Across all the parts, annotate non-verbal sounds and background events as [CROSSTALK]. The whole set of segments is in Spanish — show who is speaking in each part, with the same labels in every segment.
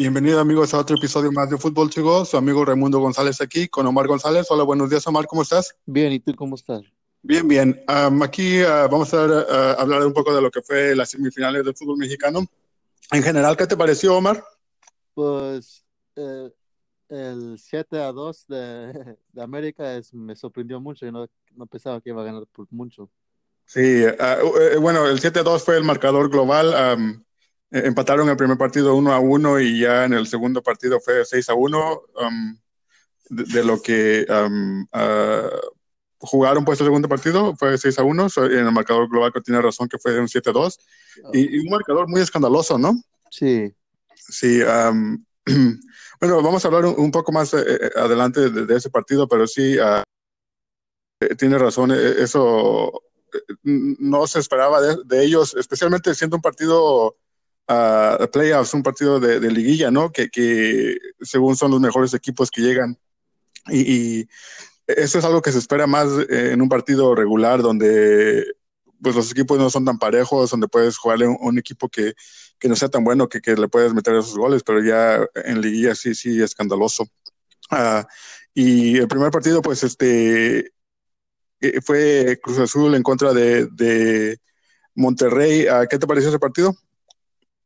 Speaker 1: Bienvenidos amigos a otro episodio más de Fútbol Chigo. Su amigo Raimundo González aquí con Omar González. Hola, buenos días Omar, ¿cómo estás?
Speaker 2: Bien, ¿y tú cómo estás?
Speaker 1: Bien, bien. Um, aquí uh, vamos a uh, hablar un poco de lo que fue las semifinales del fútbol mexicano. En general, ¿qué te pareció, Omar?
Speaker 2: Pues eh, el 7 a 2 de, [LAUGHS] de América es, me sorprendió mucho. Yo no, no, pensaba que iba a ganar por mucho.
Speaker 1: Sí, uh, bueno, el 7 a 2 fue el marcador global. Um, empataron el primer partido 1 a 1 y ya en el segundo partido fue 6 a 1. Um, de, de, lo que um, jugaron pues el segundo partido, fue 6 a 1, en el marcador global que tiene razón que fue un 7 a 2, y, y, un marcador muy escandaloso, ¿no?
Speaker 2: Sí.
Speaker 1: Sí, um, [CLEARS THROAT] bueno, vamos a hablar un, un poco más eh, adelante de, de, ese partido, pero sí, uh, tiene razón, eso no se esperaba de, de ellos, especialmente siendo un partido uh, playoffs, un partido de, liguilla, ¿no? Que, que, según son los mejores equipos que llegan. Y, eso es algo que se espera más eh, en un partido regular donde pues los equipos no son tan parejos, donde puedes jugarle un, un equipo que, que, no sea tan bueno que, que, le puedes meter esos goles, pero ya en liguilla sí, sí, escandaloso. Uh, y el primer partido, pues, este, eh, fue Cruz Azul en contra de, Monterrey. Uh, ¿Qué te pareció ese partido?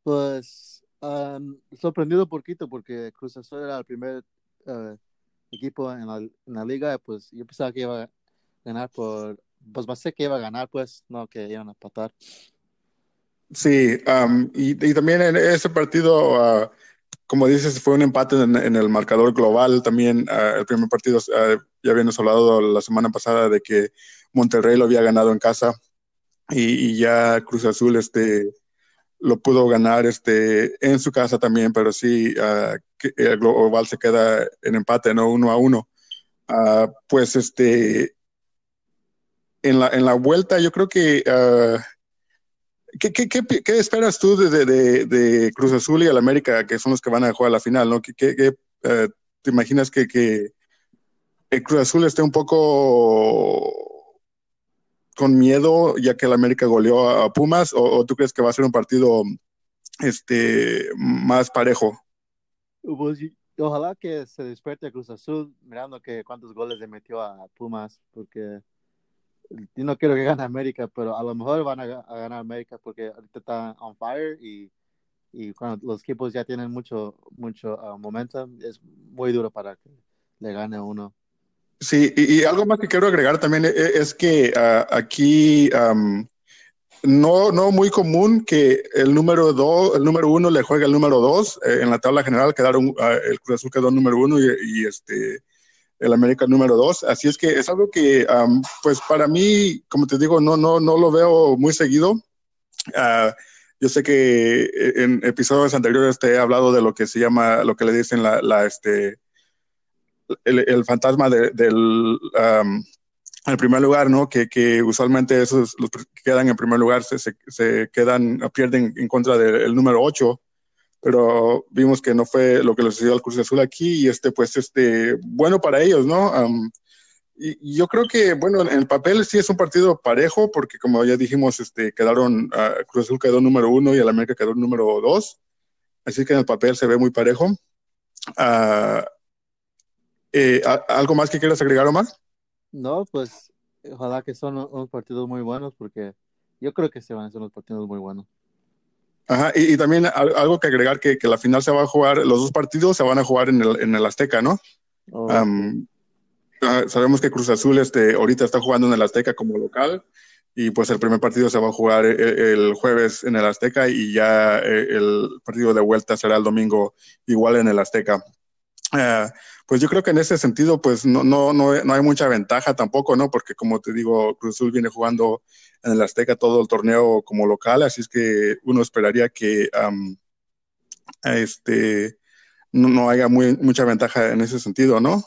Speaker 2: Pues, um, sorprendido poquito porque Cruz Azul era el primer uh, equipo en la, liga, pues yo pensaba que iba a ganar por, pues pensé que iba a ganar, pues no, que iban a empatar.
Speaker 1: Sí, um, y, y, también en ese partido, uh, como dices, fue un empate en, el marcador global. También uh, el primer partido, uh, ya habíamos hablado la semana pasada de que Monterrey lo había ganado en casa y ya Cruz Azul este, lo pudo ganar este, en su casa también, pero sí, uh, el global se queda en empate, ¿no? Uno a uno. Uh, pues este, en la, en la vuelta yo creo que... Uh, ¿qué, qué, qué, qué, esperas tú de, de, de, Cruz Azul y el América, que son los que van a jugar a la final, ¿no? ¿Qué, te imaginas que, que el Cruz Azul esté un poco con miedo ya que el América goleó a Pumas o, o, tú crees que va a ser un partido este más parejo?
Speaker 2: Pues, ojalá que se despierte Cruz Azul mirando que cuántos goles le metió a Pumas porque yo no quiero que gane América, pero a lo mejor van a, a ganar América porque ahorita está on fire y, y cuando los equipos ya tienen mucho mucho uh, momentum es muy duro para que le gane uno.
Speaker 1: Sí, y, algo más que quiero agregar también es, es que uh, aquí no, no muy común que el número dos, el número uno le juegue al número dos. Eh, en la tabla general quedaron, uh, el Cruz Azul quedó número uno y, este el América número dos. Así es que es algo que, um, pues para mí, como te digo, no, no, no lo veo muy seguido. Uh, yo sé que en episodios anteriores te he hablado de lo que se llama, lo que le dicen la, la este, el, el, fantasma de, del um, el primer lugar, ¿no? Que, que usualmente esos los que quedan en primer lugar se, se, se quedan, pierden en contra del número 8, pero vimos que no fue lo que le sucedió al Cruz Azul aquí y este, pues, este, bueno para ellos, ¿no? Um, y, yo creo que, bueno, en el papel sí es un partido parejo, porque como ya dijimos, este, quedaron, uh, Cruz Azul quedó número uno y el América quedó número dos, así que en el papel se ve muy parejo. Uh, eh, ¿Algo más que quieras agregar, Omar?
Speaker 2: No, pues ojalá que son unos partidos muy buenos porque yo creo que se van a ser unos partidos muy buenos.
Speaker 1: Ajá, y, y también algo que agregar que, que, la final se va a jugar, los dos partidos se van a jugar en el, en el Azteca, ¿no? Oh. Um, sabemos que Cruz Azul este, ahorita está jugando en el Azteca como local y pues el primer partido se va a jugar el, el jueves en el Azteca y ya eh, el partido de vuelta será el domingo igual en el Azteca. Uh, pues yo creo que en ese sentido, pues no, no, no, no, hay mucha ventaja tampoco, ¿no? Porque como te digo, Cruz Azul viene jugando en el Azteca todo el torneo como local, así es que uno esperaría que um, este, no, no, haya muy, mucha ventaja en ese sentido, ¿no?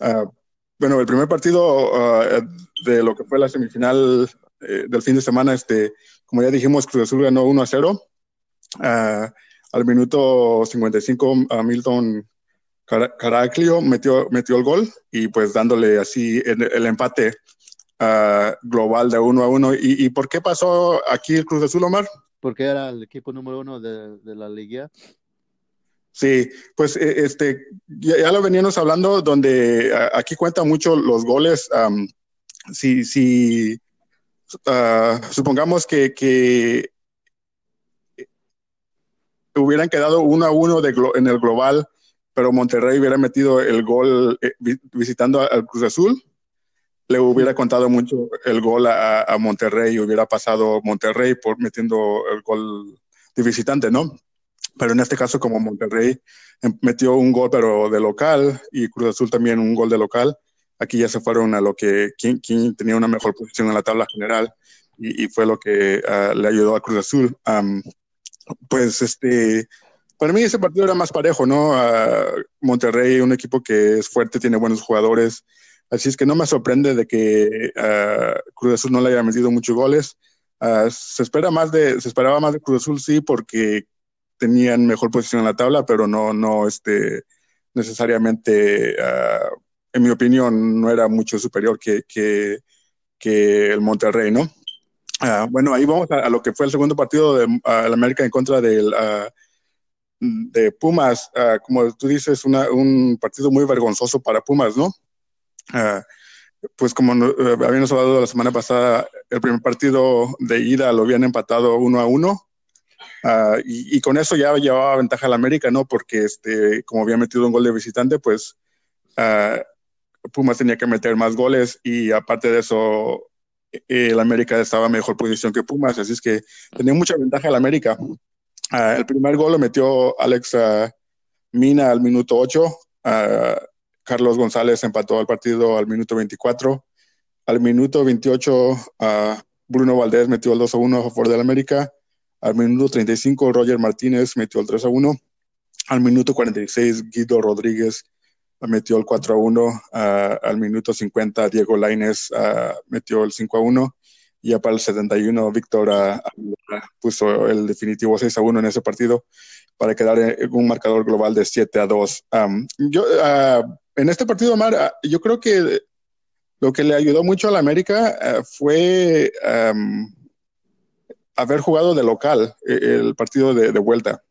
Speaker 1: Uh, bueno, el primer partido uh, de lo que fue la semifinal eh, del fin de semana, este, como ya dijimos, Cruz Azul ganó 1 a 0. al minuto 55, a Caraclio metió, metió el gol y pues dándole así el, el empate uh, global de uno a uno. ¿Y, ¿Y, por qué pasó aquí el Cruz Azul, Omar?
Speaker 2: Porque era el equipo número uno de, de la liga.
Speaker 1: Sí, pues e, este, ya, lo veníamos hablando, donde aquí cuenta mucho los goles. si, si ah, supongamos que, que, hubieran quedado uno a uno de, en el global, pero Monterrey hubiera metido el gol eh, visitando al Cruz Azul, le hubiera contado mucho el gol a, a, Monterrey y hubiera pasado Monterrey por metiendo el gol de visitante, ¿no? Pero en este caso, como Monterrey em, metió un gol, pero de local, y Cruz Azul también un gol de local, aquí ya se fueron a lo que, quién, tenía una mejor posición en la tabla general, y, fue lo que uh, le ayudó a Cruz Azul. Um, pues este, para mí ese partido era más parejo, ¿no? Uh, Monterrey, un equipo que es fuerte, tiene buenos jugadores, así es que no me sorprende de que uh, Cruz Azul no le haya metido muchos goles. se espera más de, se esperaba más de Cruz Azul, sí, porque tenían mejor posición en la tabla, pero no, no este, necesariamente, uh, en mi opinión, no era mucho superior que, que, el Monterrey, ¿no? Uh, bueno, ahí vamos a, lo que fue el segundo partido de uh, América en contra del, de Pumas. como tú dices, una, un partido muy vergonzoso para Pumas, ¿no? pues como habíamos hablado la semana pasada, el primer partido de ida lo habían empatado uno a uno Ah, y, con eso ya llevaba ventaja al América, ¿no? Porque este, como había metido un gol de visitante, pues uh, Pumas tenía que meter más goles y aparte de eso, el América estaba en mejor posición que Pumas, así es que tenía mucha ventaja el América. Uh, el primer gol lo metió Alex Mina al minuto 8. Carlos González empató el partido al minuto 24. Al minuto 28, Bruno Valdés metió el 2 a 1 a favor del América. Al minuto 35, Roger Martínez metió el 3 a 1. Al minuto 46, Guido Rodríguez metió el 4 a 1. al minuto 50, Diego Laines metió el 5 a 1. Ya para el 71, Víctor puso el definitivo 6 a 1 en ese partido para quedar en un marcador global de 7 a 2. yo, en este partido, Omar, yo creo que lo que le ayudó mucho a la América fue haber jugado de local eh, el partido de, vuelta.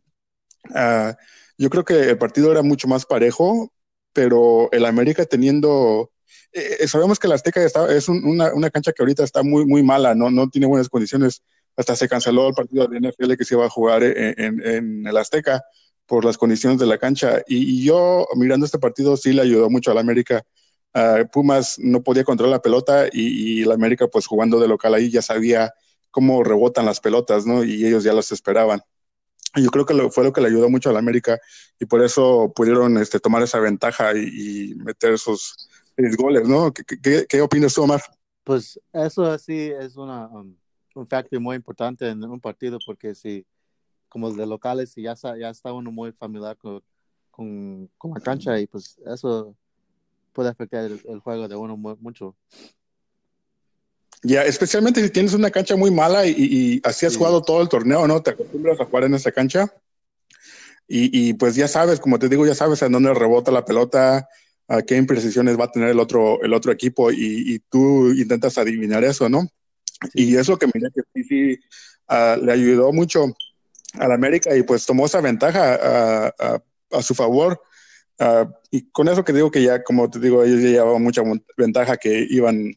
Speaker 1: Yo creo que el partido era mucho más parejo, pero el América teniendo... Eh, eh, sabemos que la Azteca está, es una, cancha que ahorita está muy, muy mala, ¿no? no tiene buenas condiciones. Hasta se canceló el partido de NFL que se iba a jugar en, el Azteca por las condiciones de la cancha. Y, yo, mirando este partido, sí le ayudó mucho al América. Uh, Pumas no podía controlar la pelota y, y el América, pues jugando de local ahí, ya sabía cómo rebotan las pelotas, ¿no? Y ellos ya las esperaban. Yo creo que fue lo que le ayudó mucho a la América y por eso pudieron este, tomar esa ventaja y, meter esos goles, ¿no? ¿Qué, opinas tú, Omar?
Speaker 2: Pues eso sí es una, um, un factor muy importante en un partido porque si, como de locales, ya está, ya está uno muy familiar con, con, la cancha y pues eso puede afectar el, juego de uno mucho.
Speaker 1: Ya, especialmente si tienes una cancha muy mala y, así has jugado todo el torneo, ¿no? Te acostumbras a jugar en esa cancha. Y, pues ya sabes, como te digo, ya sabes en dónde rebota la pelota, a qué imprecisiones va a tener el otro, el otro equipo y, tú intentas adivinar eso, ¿no? Y es lo que mira que sí, sí ah, le ayudó mucho al América y pues tomó esa ventaja a, su favor. Y con eso que digo que ya, como te digo, ellos ya llevaban mucha ventaja que iban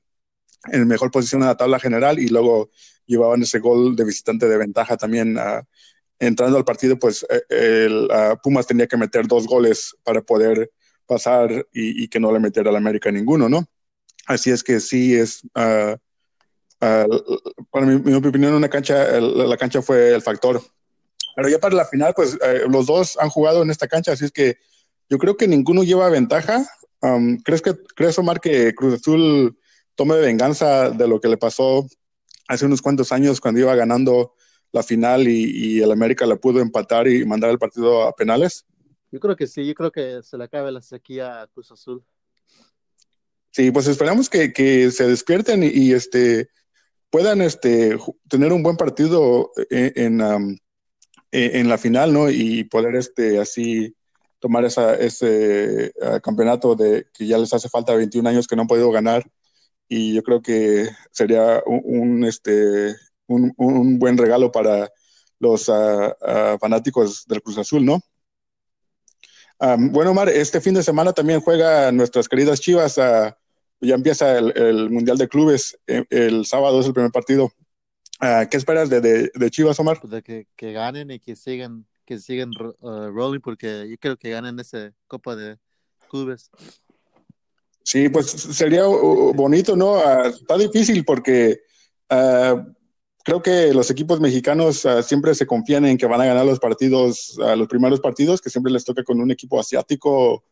Speaker 1: en mejor posición en la tabla general y luego llevaban ese gol de visitante de ventaja también. Uh, entrando al partido, pues eh, el, Pumas tenía que meter dos goles para poder pasar y, que no le metiera al América ninguno, ¿no? Así es que sí es, uh, para mi, mi, opinión, una cancha, la cancha fue el factor. Pero ya para la final, pues eh, los dos han jugado en esta cancha, así es que yo creo que ninguno lleva ventaja. Um, ¿Crees que crees Omar que Cruz Azul tome venganza de lo que le pasó hace unos cuantos años cuando iba ganando la final y, el América la pudo empatar y mandar el partido a penales?
Speaker 2: Yo creo que sí, yo creo que se le acabe la sequía a Cruz Azul.
Speaker 1: Sí, pues esperamos que, que se despierten y, este puedan este tener un buen partido en, en, en, la final, ¿no? Y poder este así tomar esa, ese ah, campeonato de que ya les hace falta 21 años que no han podido ganar y yo creo que sería un, este, un, un, buen regalo para los ah, fanáticos del Cruz Azul, ¿no? Bueno, Omar, este fin de semana también juega nuestras queridas Chivas. ya empieza el, Mundial de Clubes. Eh, el, sábado es el primer partido. ¿Qué esperas de, de, Chivas, Omar?
Speaker 2: Pues de que, que, ganen y que sigan, que sigan uh, rolling, porque yo creo que ganen esa Copa de Clubes.
Speaker 1: Sí, pues sería bonito, ¿no? Ah, está difícil porque ah, creo que los equipos mexicanos ah, siempre se confían en que van a ganar los partidos, los primeros partidos, que siempre les toca con un equipo asiático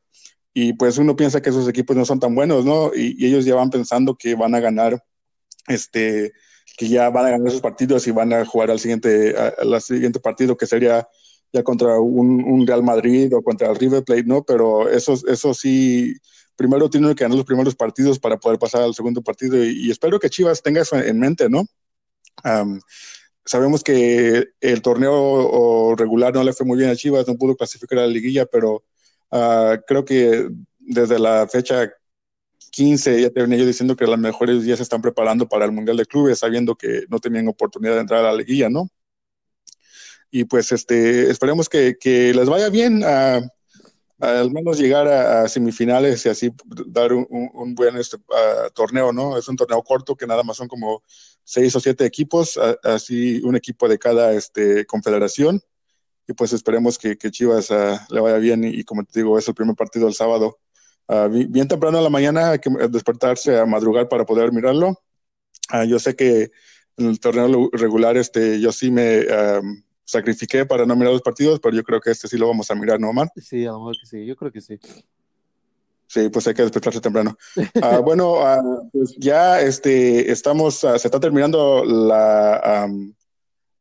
Speaker 1: y pues uno piensa que esos equipos no son tan buenos, ¿no? Y, ellos ya van pensando que van a ganar, este, que ya van a ganar esos partidos y van a jugar al siguiente, al siguiente partido que sería ya contra un, Real Madrid o contra el River Plate, ¿no? Pero eso, eso sí primero tiene que ganar los primeros partidos para poder pasar al segundo partido y, espero que Chivas tenga eso en mente, ¿no? Sabemos que el torneo regular no le fue muy bien a Chivas, no pudo clasificar a la liguilla, pero ah, creo que desde la fecha 15 ya te venía yo diciendo que las mejores ya se están preparando para el Mundial de Clubes, sabiendo que no tenían oportunidad de entrar a la liguilla, ¿no? Y pues este, esperemos que, que les vaya bien. a al menos llegar a, semifinales y así dar un, buen este, torneo, ¿no? Es un torneo corto que nada más son como seis o siete equipos, así un equipo de cada este, confederación. Y pues esperemos que, Chivas ah, le vaya bien y, como te digo, es el primer partido el sábado. Ah, bien temprano en la mañana hay que despertarse a madrugar para poder mirarlo. Ah, yo sé que en el torneo regular este, yo sí me sacrifiqué para no mirar los partidos, pero yo creo que este sí lo vamos a mirar, ¿no, Omar?
Speaker 2: Sí, a lo mejor que sí, yo creo que sí.
Speaker 1: Sí, pues hay que despertarse temprano. [LAUGHS] Ah, bueno, ah, pues ya este, estamos, ah, se está terminando la,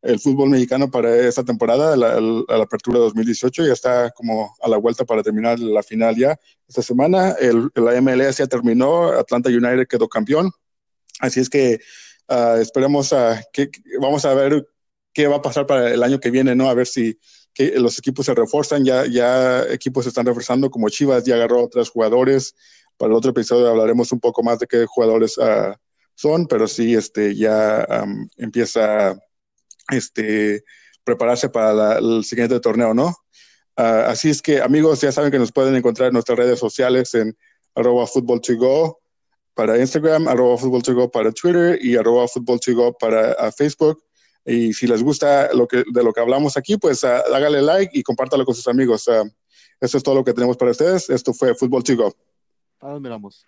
Speaker 1: el fútbol mexicano para esta temporada, la, la, apertura 2018, ya está como a la vuelta para terminar la final ya. Esta semana el, la MLS ya terminó, Atlanta United quedó campeón, así es que esperemos a que vamos a ver qué va a pasar para el año que viene, ¿no? A ver si los equipos se refuerzan, ya, equipos se están reforzando, como Chivas ya agarró a tres jugadores. Para el otro episodio hablaremos un poco más de qué jugadores uh, son, pero sí, este, ya empieza este, prepararse para el siguiente torneo, ¿no? Uh, así es que, amigos, ya saben que nos pueden encontrar en nuestras redes sociales en arroba para Instagram, arroba para Twitter y arroba para uh, Facebook. Y si les gusta lo que, de lo que hablamos aquí, pues uh, like y compártalo con sus amigos. Uh, eso es todo lo que tenemos para ustedes. Esto fue Fútbol Chico.
Speaker 2: Ahora miramos.